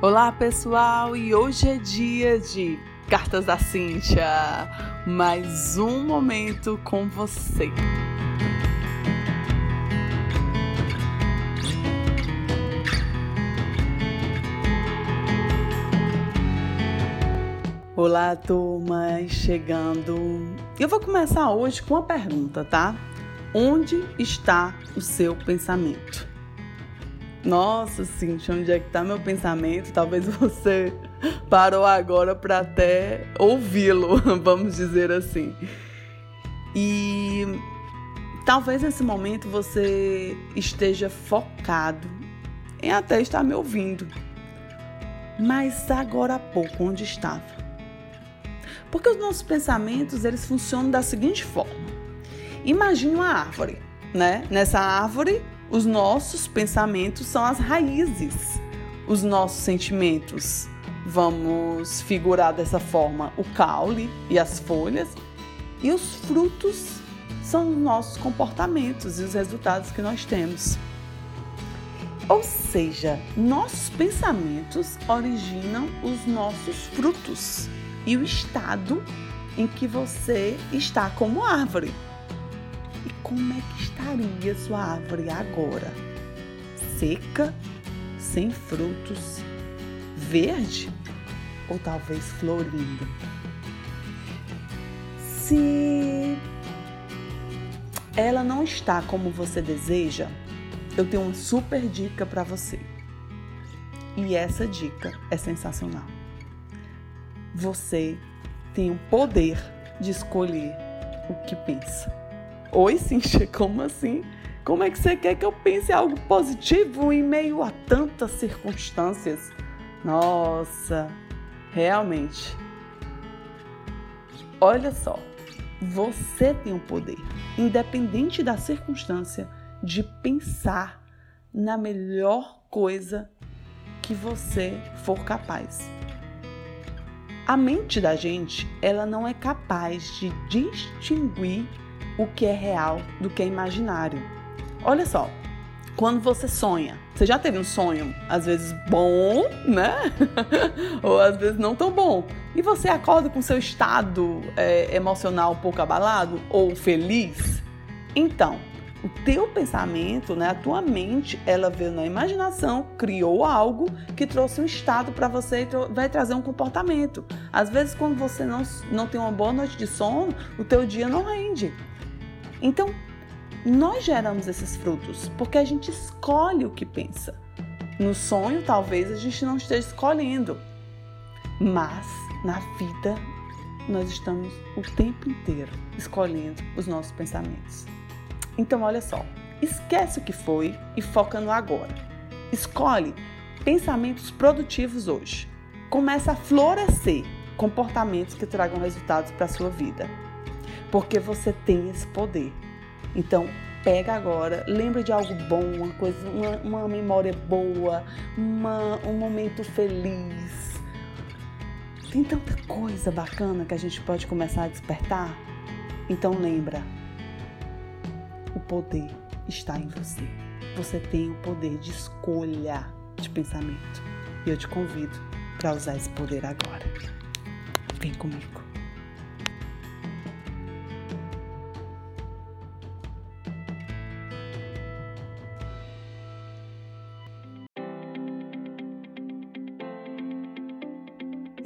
Olá pessoal, e hoje é dia de Cartas da Cíntia. Mais um momento com você. Olá, turma, chegando. Eu vou começar hoje com uma pergunta, tá? Onde está o seu pensamento? Nossa, Cintia, onde é que tá meu pensamento? Talvez você parou agora para até ouvi-lo, vamos dizer assim. E talvez nesse momento você esteja focado em até estar me ouvindo. Mas agora há pouco, onde estava? Porque os nossos pensamentos, eles funcionam da seguinte forma. Imagine uma árvore, né? Nessa árvore os nossos pensamentos são as raízes, os nossos sentimentos. Vamos figurar dessa forma o caule e as folhas, e os frutos são os nossos comportamentos e os resultados que nós temos. Ou seja, nossos pensamentos originam os nossos frutos e o estado em que você está como árvore como é que estaria sua árvore agora? Seca, sem frutos, verde ou talvez florindo? Se ela não está como você deseja, eu tenho uma super dica para você. E essa dica é sensacional. Você tem o poder de escolher o que pensa. Oi, Cintia, como assim? Como é que você quer que eu pense algo positivo em meio a tantas circunstâncias? Nossa, realmente. Olha só, você tem o poder, independente da circunstância, de pensar na melhor coisa que você for capaz. A mente da gente, ela não é capaz de distinguir o que é real do que é imaginário. Olha só, quando você sonha, você já teve um sonho, às vezes bom, né? ou às vezes não tão bom. E você acorda com seu estado é, emocional um pouco abalado ou feliz? Então, o teu pensamento, né, a tua mente, ela veio na imaginação, criou algo que trouxe um estado para você e vai trazer um comportamento. Às vezes, quando você não, não tem uma boa noite de sono, o teu dia não rende. Então, nós geramos esses frutos porque a gente escolhe o que pensa. No sonho, talvez a gente não esteja escolhendo, mas na vida nós estamos o tempo inteiro escolhendo os nossos pensamentos. Então, olha só, esquece o que foi e foca no agora. Escolhe pensamentos produtivos hoje. Começa a florescer comportamentos que tragam resultados para a sua vida porque você tem esse poder. Então, pega agora, lembra de algo bom, uma coisa, uma, uma memória boa, uma, um momento feliz. Tem tanta coisa bacana que a gente pode começar a despertar. Então lembra, o poder está em você. Você tem o poder de escolha de pensamento. E eu te convido para usar esse poder agora. Vem comigo.